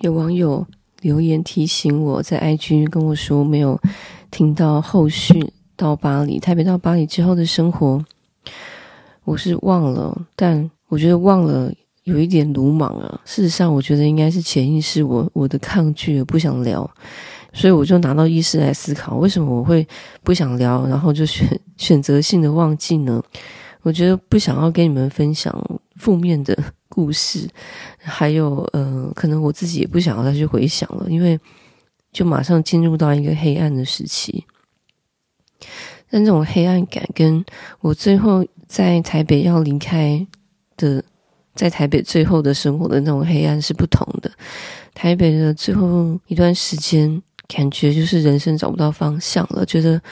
有网友留言提醒我在 IG 跟我说没有听到后续到巴黎，台北到巴黎之后的生活，我是忘了，但我觉得忘了有一点鲁莽啊。事实上，我觉得应该是潜意识我我的抗拒，不想聊，所以我就拿到意识来思考，为什么我会不想聊，然后就选选择性的忘记呢？我觉得不想要跟你们分享负面的故事，还有呃，可能我自己也不想要再去回想了，因为就马上进入到一个黑暗的时期。但这种黑暗感跟我最后在台北要离开的，在台北最后的生活的那种黑暗是不同的。台北的最后一段时间，感觉就是人生找不到方向了，觉得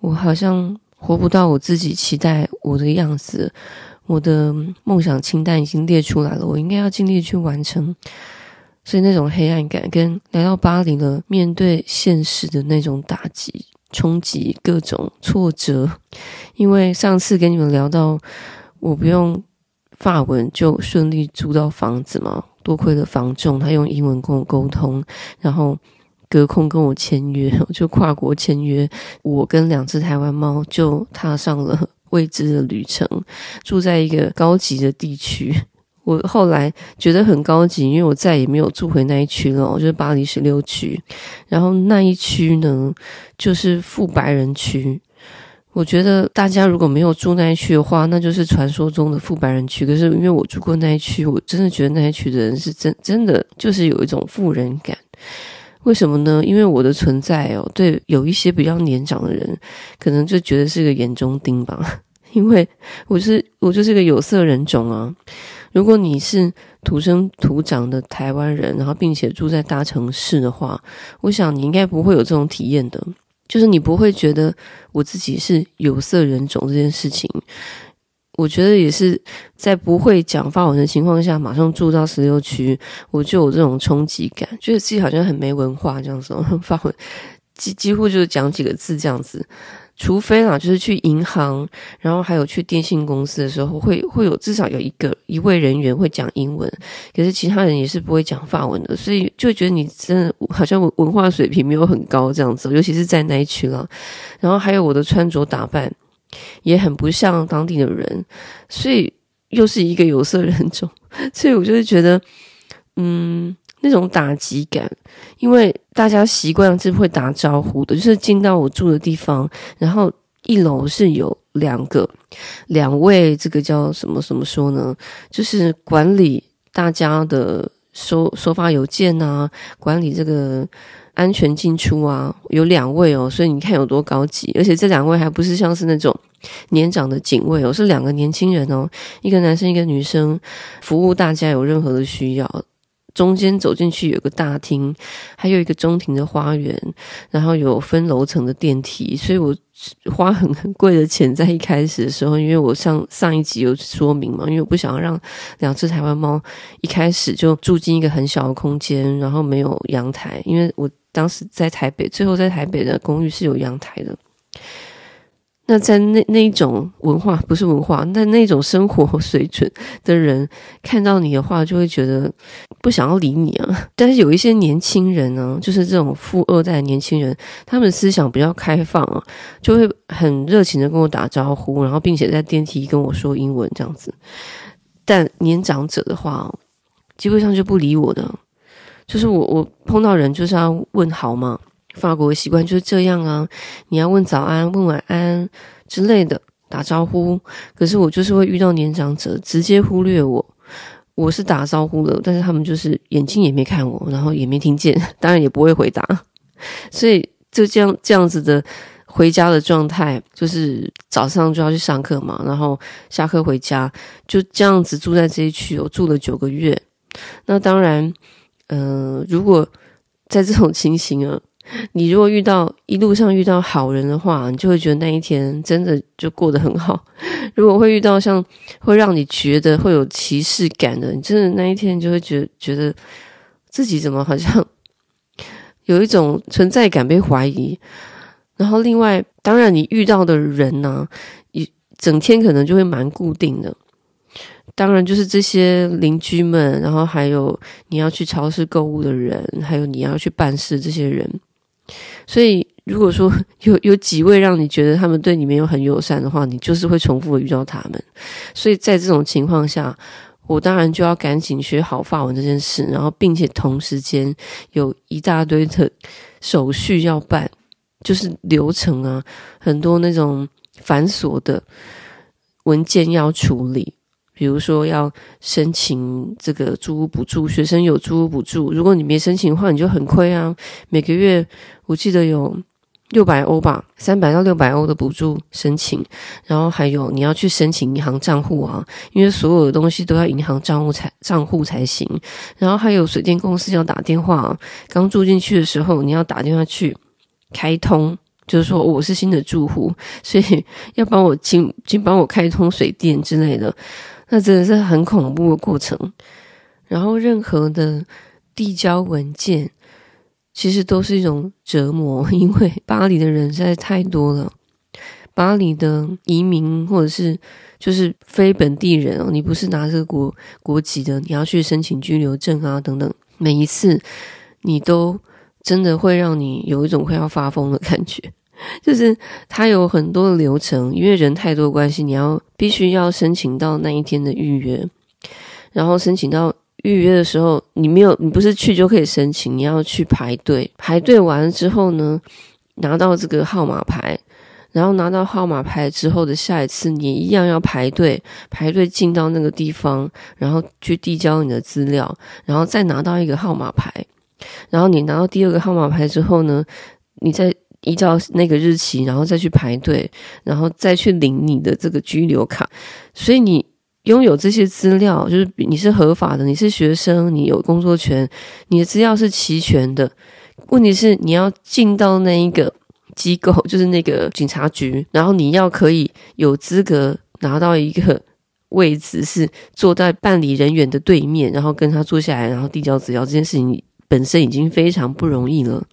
我好像活不到我自己期待我的样子。我的梦想清单已经列出来了，我应该要尽力去完成。所以那种黑暗感跟来到巴黎了，面对现实的那种打击、冲击、各种挫折。因为上次跟你们聊到，我不用法文就顺利租到房子嘛，多亏了房仲，他用英文跟我沟通，然后隔空跟我签约，就跨国签约，我跟两只台湾猫就踏上了。未知的旅程，住在一个高级的地区。我后来觉得很高级，因为我再也没有住回那一区了。我就是巴黎十六区，然后那一区呢，就是富白人区。我觉得大家如果没有住那一区的话，那就是传说中的富白人区。可是因为我住过那一区，我真的觉得那一区的人是真真的就是有一种富人感。为什么呢？因为我的存在哦，对有一些比较年长的人，可能就觉得是个眼中钉吧。因为我是我就是个有色人种啊。如果你是土生土长的台湾人，然后并且住在大城市的话，我想你应该不会有这种体验的。就是你不会觉得我自己是有色人种这件事情。我觉得也是在不会讲法文的情况下，马上住到十六区，我就有这种冲击感，觉得自己好像很没文化这样子。法 文几几乎就是讲几个字这样子，除非啦，就是去银行，然后还有去电信公司的时候，会会有至少有一个一位人员会讲英文，可是其他人也是不会讲法文的，所以就觉得你真的好像文化水平没有很高这样子，尤其是在那一区啦。然后还有我的穿着打扮。也很不像当地的人，所以又是一个有色人种，所以我就是觉得，嗯，那种打击感，因为大家习惯是会打招呼的，就是进到我住的地方，然后一楼是有两个两位，这个叫什么什么说呢？就是管理大家的收收发邮件啊，管理这个。安全进出啊，有两位哦，所以你看有多高级，而且这两位还不是像是那种年长的警卫哦，是两个年轻人哦，一个男生一个女生，服务大家有任何的需要。中间走进去有个大厅，还有一个中庭的花园，然后有分楼层的电梯，所以我花很很贵的钱在一开始的时候，因为我上上一集有说明嘛，因为我不想要让两只台湾猫一开始就住进一个很小的空间，然后没有阳台，因为我当时在台北，最后在台北的公寓是有阳台的。那在那那一种文化不是文化，那那种生活水准的人看到你的话，就会觉得不想要理你啊。但是有一些年轻人呢，就是这种富二代年轻人，他们思想比较开放啊，就会很热情的跟我打招呼，然后并且在电梯跟我说英文这样子。但年长者的话，基本上就不理我的，就是我我碰到人就是要问好吗？法国的习惯就是这样啊，你要问早安、问晚安之类的打招呼。可是我就是会遇到年长者，直接忽略我。我是打招呼了，但是他们就是眼睛也没看我，然后也没听见，当然也不会回答。所以就这样这样子的回家的状态，就是早上就要去上课嘛，然后下课回家，就这样子住在这一区，我住了九个月。那当然，嗯、如果在这种情形啊。你如果遇到一路上遇到好人的话，你就会觉得那一天真的就过得很好。如果会遇到像会让你觉得会有歧视感的，你真的那一天就会觉觉得自己怎么好像有一种存在感被怀疑。然后另外，当然你遇到的人呢，一整天可能就会蛮固定的。当然就是这些邻居们，然后还有你要去超市购物的人，还有你要去办事这些人。所以，如果说有 有几位让你觉得他们对你没有很友善的话，你就是会重复的遇到他们。所以在这种情况下，我当然就要赶紧学好法文这件事，然后并且同时间有一大堆的手续要办，就是流程啊，很多那种繁琐的文件要处理，比如说要申请这个租屋补助，学生有租屋补助，如果你没申请的话，你就很亏啊，每个月我记得有。六百欧吧，三百到六百欧的补助申请，然后还有你要去申请银行账户啊，因为所有的东西都要银行账户才账户才行。然后还有水电公司要打电话啊，刚住进去的时候你要打电话去开通，就是说我是新的住户，所以要帮我请 请帮我开通水电之类的，那真的是很恐怖的过程。然后任何的递交文件。其实都是一种折磨，因为巴黎的人实在太多了。巴黎的移民或者是就是非本地人哦，你不是拿这个国国籍的，你要去申请居留证啊等等，每一次你都真的会让你有一种快要发疯的感觉。就是它有很多流程，因为人太多关系，你要必须要申请到那一天的预约，然后申请到。预约的时候，你没有，你不是去就可以申请，你要去排队。排队完了之后呢，拿到这个号码牌，然后拿到号码牌之后的下一次，你一样要排队，排队进到那个地方，然后去递交你的资料，然后再拿到一个号码牌。然后你拿到第二个号码牌之后呢，你再依照那个日期，然后再去排队，然后再去领你的这个居留卡。所以你。拥有这些资料，就是你是合法的，你是学生，你有工作权，你的资料是齐全的。问题是你要进到那一个机构，就是那个警察局，然后你要可以有资格拿到一个位置，是坐在办理人员的对面，然后跟他坐下来，然后递交资料。这件事情本身已经非常不容易了。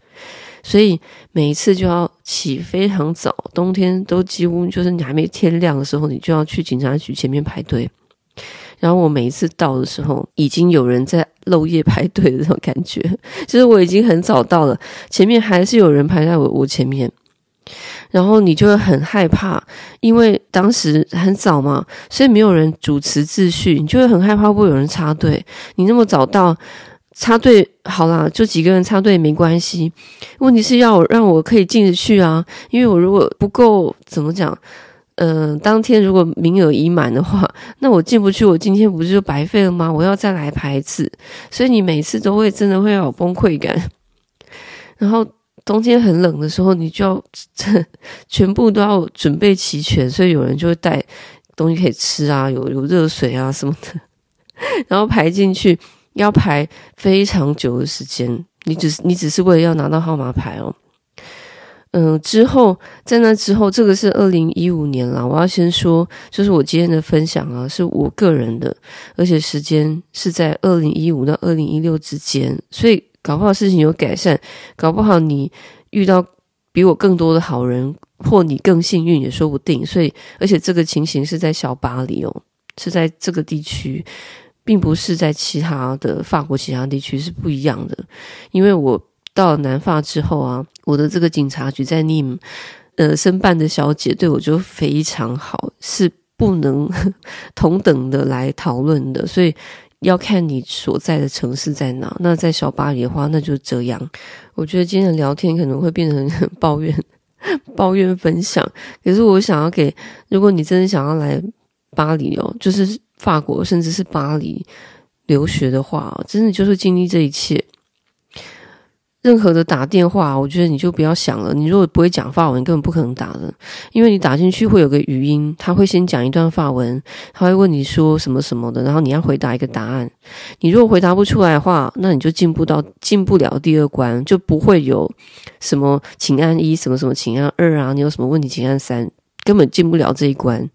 所以每一次就要起非常早，冬天都几乎就是你还没天亮的时候，你就要去警察局前面排队。然后我每一次到的时候，已经有人在漏夜排队的那种感觉。其 实我已经很早到了，前面还是有人排在我我前面。然后你就会很害怕，因为当时很早嘛，所以没有人主持秩序，你就会很害怕会有人插队。你那么早到。插队好啦，就几个人插队也没关系。问题是要让我可以进得去啊，因为我如果不够怎么讲，嗯、当天如果名额已满的话，那我进不去，我今天不是就白费了吗？我要再来排一次，所以你每次都会真的会有崩溃感。然后冬天很冷的时候，你就要这 全部都要准备齐全，所以有人就会带东西可以吃啊，有有热水啊什么的，然后排进去。要排非常久的时间，你只是你只是为了要拿到号码牌哦。嗯、之后在那之后，这个是二零一五年啦。我要先说，就是我今天的分享啊，是我个人的，而且时间是在二零一五到二零一六之间，所以搞不好事情有改善，搞不好你遇到比我更多的好人，或你更幸运也说不定。所以，而且这个情形是在小巴黎哦，是在这个地区。并不是在其他的法国其他地区是不一样的，因为我到了南法之后啊，我的这个警察局在尼姆，呃，申办的小姐对我就非常好，是不能 同等的来讨论的，所以要看你所在的城市在哪。那在小巴黎的话，那就这样。我觉得今天的聊天可能会变成 抱怨，抱怨分享。可是我想要给，如果你真的想要来巴黎哦，就是。法国甚至是巴黎留学的话，真的就是经历这一切。任何的打电话，我觉得你就不要想了。你如果不会讲法文，根本不可能打的，因为你打进去会有个语音，他会先讲一段法文，他会问你说什么什么的，然后你要回答一个答案。你如果回答不出来的话，那你就进不到进不了第二关，就不会有什么请按一，什么什么请按二啊，你有什么问题请按三。根本进不了这一关，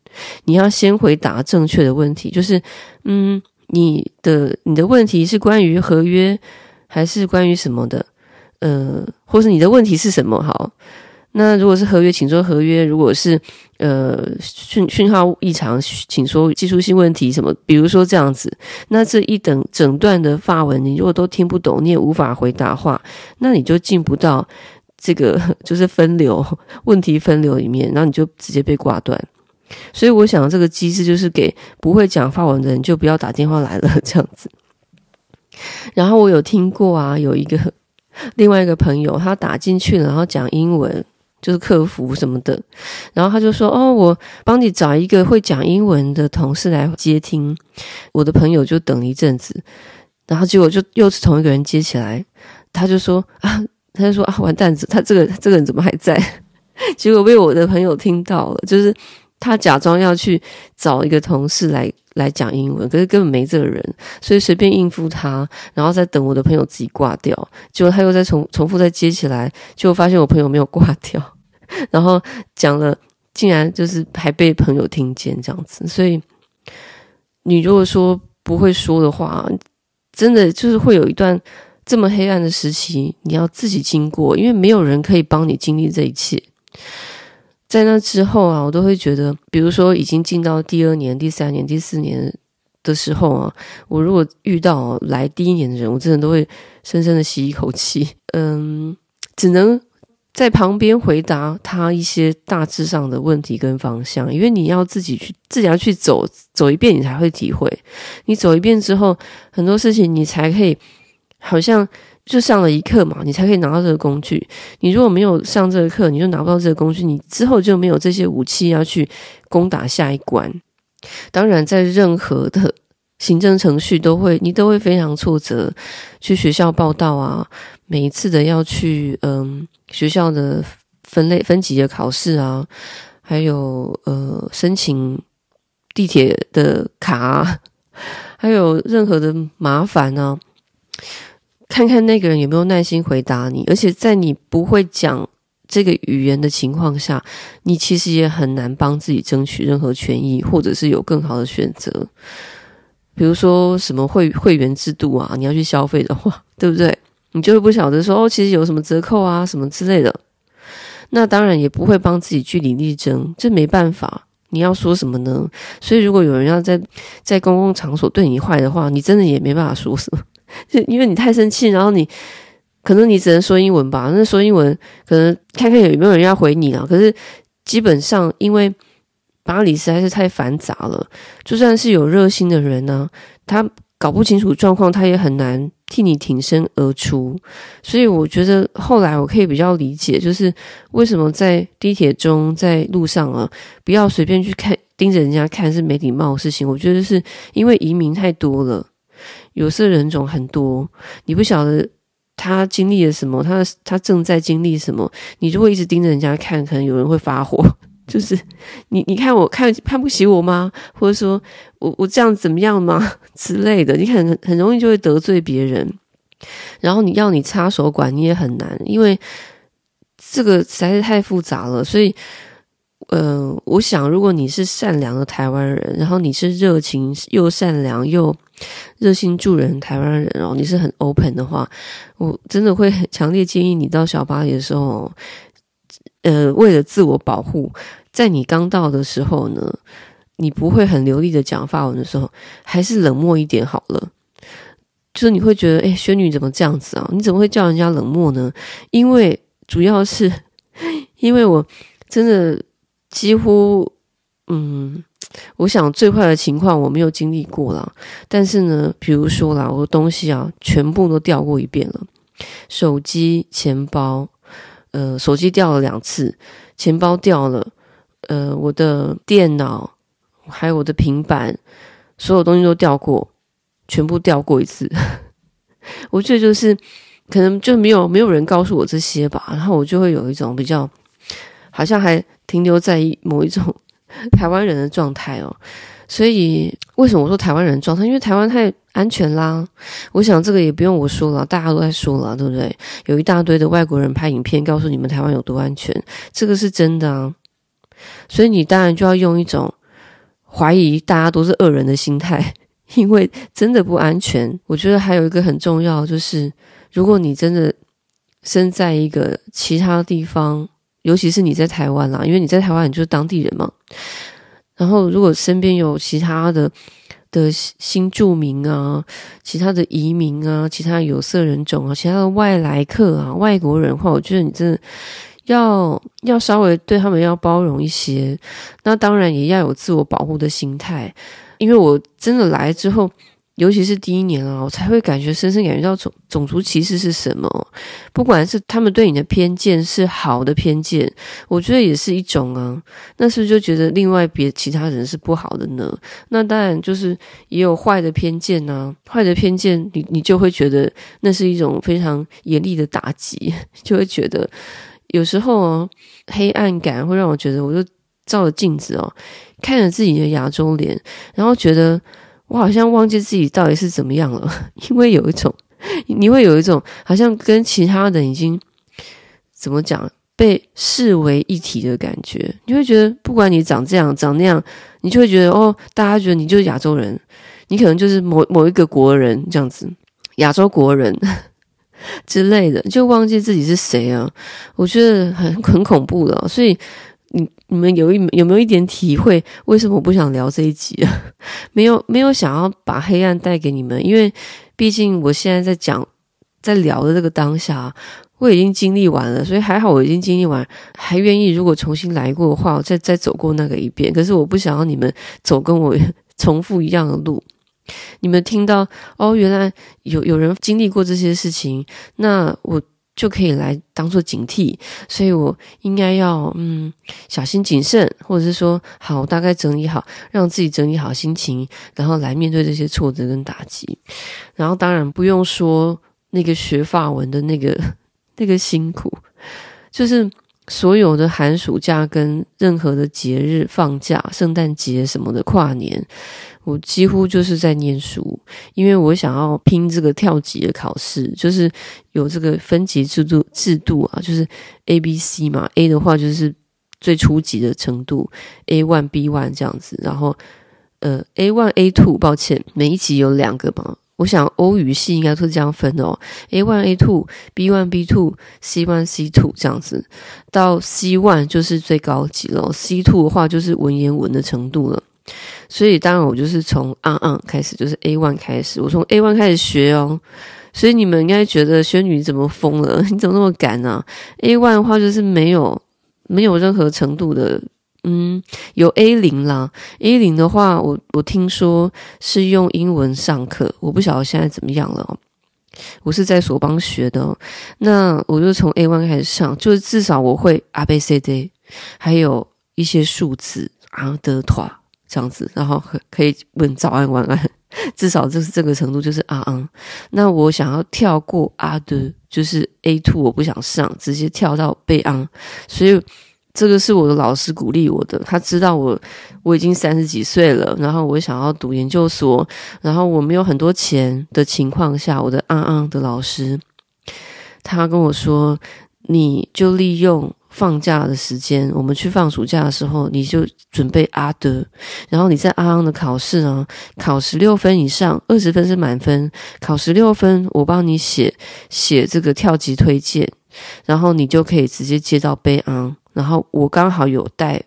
你要先回答正确的问题，就是，嗯，你的你的问题是关于合约，还是关于什么的？呃，或是你的问题是什么？好，那如果是合约，请说合约；如果是呃讯讯号异常，请说技术性问题什么。比如说这样子，那这一等整段的发文，你如果都听不懂，你也无法回答话，那你就进不到这个 就是分流问题分流里面，然后你就直接被挂断。所以我想这个机制就是给不会讲法文的人就不要打电话来了 这样子。然后我有听过啊，有一个另外一个朋友他打进去了，然后讲英文。就是客服什么的，然后他就说：“哦，我帮你找一个会讲英文的同事来接听。”我的朋友就等了一阵子，然后结果就又是同一个人接起来，他就说：“啊，他就说啊，完蛋子，他这个这个人怎么还在？” 结果被我的朋友听到了，就是他假装要去找一个同事来来讲英文，可是根本没这个人，所以随便应付他，然后再等我的朋友自己挂掉，结果他又再重重复再接起来，结果发现我朋友没有挂掉。然后讲了，竟然就是还被朋友听见这样子，所以你如果说不会说的话，真的就是会有一段这么黑暗的时期，你要自己经过，因为没有人可以帮你经历这一切。在那之后啊，我都会觉得，比如说已经进到第二年、第三年、第四年的时候啊，我如果遇到来第一年的人，我真的都会深深的吸一口气，嗯，只能。在旁边回答他一些大致上的问题跟方向，因为你要自己去，自己要去走走一遍，你才会体会。你走一遍之后，很多事情你才可以，好像就上了一课嘛，你才可以拿到这个工具。你如果没有上这个课，你就拿不到这个工具，你之后就没有这些武器要去攻打下一关。当然，在任何的。行政程序都会，你都会非常挫折。去学校报到啊，每一次的要去，嗯，学校的分类分级的考试啊，还有呃，申请地铁的卡啊，还有任何的麻烦啊，看看那个人有没有耐心回答你。而且在你不会讲这个语言的情况下，你其实也很难帮自己争取任何权益，或者是有更好的选择。比如说什么会会员制度啊，你要去消费的话，对不对？你就会不晓得说哦，其实有什么折扣啊，什么之类的。那当然也不会帮自己据理力争，这没办法。你要说什么呢？所以如果有人要在在公共场所对你坏的话，你真的也没办法说什么，就因为你太生气，然后你可能你只能说英文吧。那说英文可能看看有没有人要回你啊。可是基本上因为。巴黎实在是太繁杂了，就算是有热心的人呢，他搞不清楚状况，他也很难替你挺身而出。所以我觉得后来我可以比较理解，就是为什么在地铁中、在路上啊，不要随便去看，盯着人家看是没礼貌的事情。我觉得是因为移民太多了，有色人种很多，你不晓得他经历了什么，他他正在经历什么。你如果一直盯着人家看，可能有人会发火。就是你，你看我看看不起我吗？或者说我我这样怎么样吗？之类的，你很很容易就会得罪别人。然后你要你插手管，你也很难，因为这个实在是太复杂了。所以，呃，我想如果你是善良的台湾人，然后你是热情又善良又热心助人台湾人哦，你是很 open 的话，我真的会很强烈建议你到小巴黎的时候，呃，为了自我保护。在你刚到的时候呢，你不会很流利的讲法文的时候，还是冷漠一点好了。就是你会觉得，哎，轩女怎么这样子啊？你怎么会叫人家冷漠呢？因为主要是，因为我真的几乎，嗯，我想最坏的情况我没有经历过啦。但是呢，比如说啦，我的东西啊，全部都掉过一遍了，手机、钱包，呃，手机掉了两次，钱包掉了。呃，我的电脑还有我的平板，所有东西都掉过，全部掉过一次。我觉得就是可能就没有没有人告诉我这些吧，然后我就会有一种比较好像还停留在某一种 台湾人的状态哦。所以为什么我说台湾人状态？因为台湾太安全啦。我想这个也不用我说了，大家都在说了，对不对？有一大堆的外国人拍影片告诉你们台湾有多安全，这个是真的啊。所以你当然就要用一种怀疑大家都是恶人的心态，因为真的不安全。我觉得还有一个很重要，就是如果你真的身在一个其他地方尤其是你在台湾啦，因为你在台湾，你就是当地人嘛。然后，如果身边有其他的的新住民啊，其他的移民啊，其他有色人种啊，其他的外来客啊，外国人的话，我觉得你真的要要稍微对他们要包容一些。那当然也要有自我保护的心态，因为我真的来之后。尤其是第一年啊，我才会感觉深深感觉到种种族歧视是什么。不管是他们对你的偏见是好的偏见，我觉得也是一种啊。那是不是就觉得另外别其他人是不好的呢？那当然就是也有坏的偏见啊。坏的偏见，你你就会觉得那是一种非常严厉的打击，就会觉得有时候啊，黑暗感会让我觉得，我就照着镜子哦，看着自己的亚洲脸，然后觉得。我好像忘记自己到底是怎么样了，因为有一种，你会有一种好像跟其他人已经怎么讲被视为一体的感觉。你会觉得，不管你长这样长那样，你就会觉得哦，大家觉得你就是亚洲人，你可能就是某某一个国人这样子，亚洲国人 之类的，就忘记自己是谁啊。我觉得很很恐怖的，所以。你们有一有没有一点体会？为什么我不想聊这一集啊？没有没有想要把黑暗带给你们，因为毕竟我现在在讲在聊的这个当下，我已经经历完了，所以还好我已经经历完，还愿意如果重新来过的话，我再再走过那个一遍。可是我不想要你们走跟我 重复一样的路。你们听到哦，原来有有人经历过这些事情，那我。就可以来当做警惕，所以我应该要嗯小心谨慎，或者是说好，大概整理好，让自己整理好心情，然后来面对这些挫折跟打击。然后当然不用说那个学法文的那个 那个辛苦，就是所有的寒暑假跟任何的节日放假，圣诞节什么的，跨年。我几乎就是在念书，因为我想要拼这个跳级的考试，就是有这个分级制度制度啊，就是 A、B、C 嘛，A 的话就是最初级的程度，A one、B one 这样子，然后呃 A one、A two，抱歉，每一级有两个嘛，我想欧语系应该都是这样分的哦，A one、A two、B one、B two、C one、C two 这样子，到 C one 就是最高级了，C two 的话就是文言文的程度了。所以当然我就是从 A1 开始，就是 A one 开始，我从 A one 开始学哦。所以你们应该觉得轩女怎么疯了？你怎么那么敢呢？A one 的话就是没有没有任何程度的，嗯，有 A 零啦。A 零的话，我我听说是用英文上课，我不晓得现在怎么样了。我是在索邦学的，那我就从 A1 开始上，就是至少我会 A B C D，还有一些数字啊的话。这样子，然后可以问早安晚安，至少就是这个程度，就是啊嗯。那我想要跳过啊的，就是 A two，我不想上，直接跳到贝昂。所以这个是我的老师鼓励我的，他知道我我已经三十几岁了，然后我想要读研究所，然后我没有很多钱的情况下，我的昂昂的老师，他跟我说，你就利用。放假的时间，我们去放暑假的时候，你就准备阿德，然后你在阿昂的考试啊，考十六分以上，二十分是满分，考十六分，我帮你写写这个跳级推荐，然后你就可以直接接到贝昂，然后我刚好有带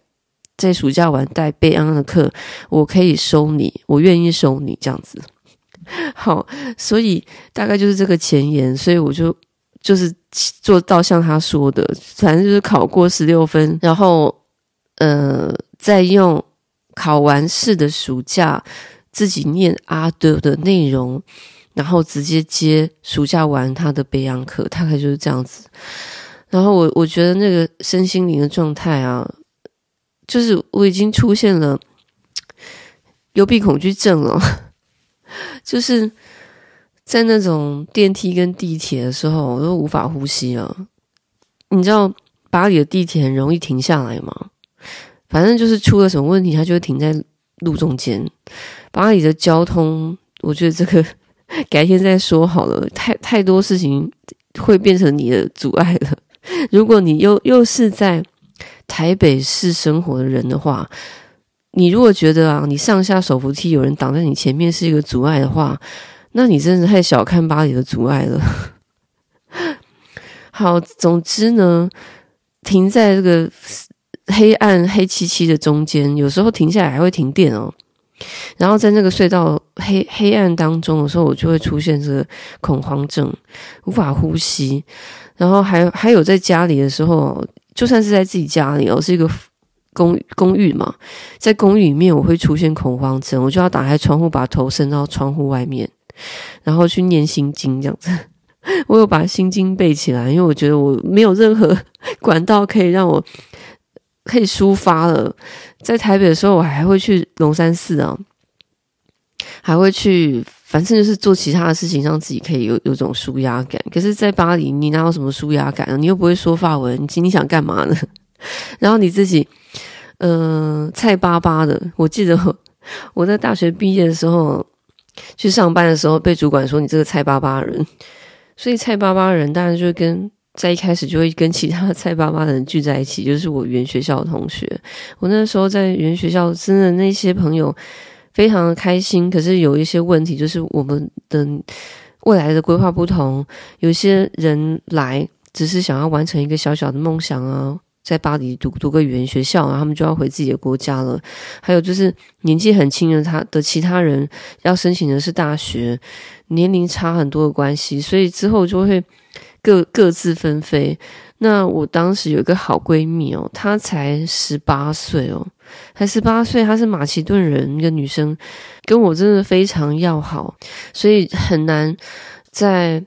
在暑假完带贝昂的课，我可以收你，我愿意收你这样子，好，所以大概就是这个前言，所以我就。就是做到像他说的，反正就是考过十六分，然后呃，再用考完试的暑假自己念阿德的内容，然后直接接暑假完他的北洋课，大概就是这样子。然后我我觉得那个身心灵的状态啊，就是我已经出现了幽闭恐惧症了，就是。在那种电梯跟地铁的时候，我都无法呼吸了。你知道巴黎的地铁很容易停下来吗？反正就是出了什么问题，它就会停在路中间。巴黎的交通，我觉得这个 改天再说好了。太太多事情会变成你的阻碍了。如果你又又是在台北市生活的人的话，你如果觉得啊，你上下手扶梯有人挡在你前面是一个阻碍的话，那你真是太小看巴黎的阻碍了。好，总之呢，停在这个黑暗黑漆漆的中间，有时候停下来还会停电哦。然后在那个隧道黑黑暗当中的时候，我就会出现这个恐慌症，无法呼吸。然后还还有在家里的时候，就算是在自己家里哦，是一个公公寓嘛，在公寓里面我会出现恐慌症，我就要打开窗户，把头伸到窗户外面，然后去念心经这样子。我有把心经背起来，因为我觉得我没有任何管道可以让我可以抒发了。在台北的时候，我还会去龙山寺啊，还会去，反正就是做其他的事情，让自己可以有有种舒压感。可是，在巴黎，你哪有什么舒压感啊？你又不会说法文，你今天想干嘛呢？然后你自己，嗯、呃，菜巴巴的。我记得我，在大学毕业的时候去上班的时候，被主管说你这个菜巴巴的人。所以菜巴巴的人当然就会跟在一开始就会跟其他菜巴巴的人聚在一起，就是我原学校的同学。我那时候在原学校，真的那些朋友非常的开心。可是有一些问题，就是我们的未来的规划不同。有些人来只是想要完成一个小小的梦想啊。在巴黎读读个语言学校，然后他们就要回自己的国家了。还有就是年纪很轻的他的其他人要申请的是大学，年龄差很多的关系，所以之后就会各各自纷飞。那我当时有一个好闺蜜哦，她才十八岁哦，才十八岁，她是马其顿人，一个女生，跟我真的非常要好，所以很难在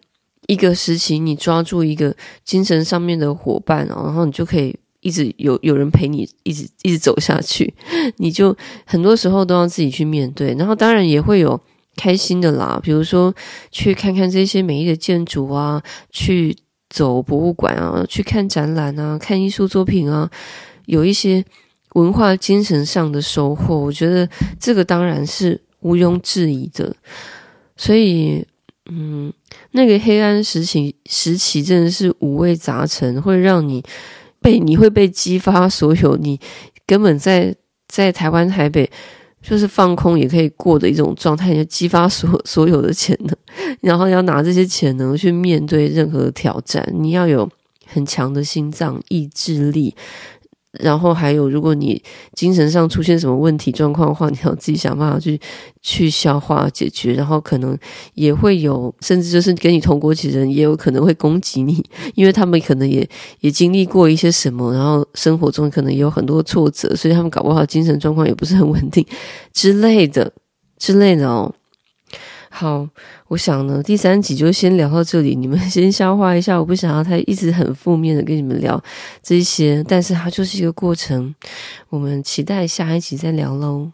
一个时期你抓住一个精神上面的伙伴，然后你就可以。一直有有人陪你，一直一直走下去，你就很多时候都要自己去面对。然后当然也会有开心的啦，比如说去看看这些美丽的建筑啊，去走博物馆啊，去看展览啊，看艺术作品啊，有一些文化精神上的收获。我觉得这个当然是毋庸置疑的。所以，嗯，那个黑暗时期时期真的是五味杂陈，会让你。被你会被激发所有你根本在在台湾台北就是放空也可以过的一种状态，就激发所所有的潜能，然后要拿这些潜能去面对任何挑战，你要有很强的心脏意志力。然后还有，如果你精神上出现什么问题状况的话，你要自己想办法去 去消化解决。然后可能也会有，甚至就是跟你同国籍人也有可能会攻击你，因为他们可能也也经历过一些什么，然后生活中可能也有很多挫折，所以他们搞不好精神状况也不是很稳定之类的之类的哦。好，我想呢，第三集就先聊到这里，你们 先消化一下。我不想要他一直很负面的跟你们聊这些，但是它就是一个过程。我们期待下一集再聊喽。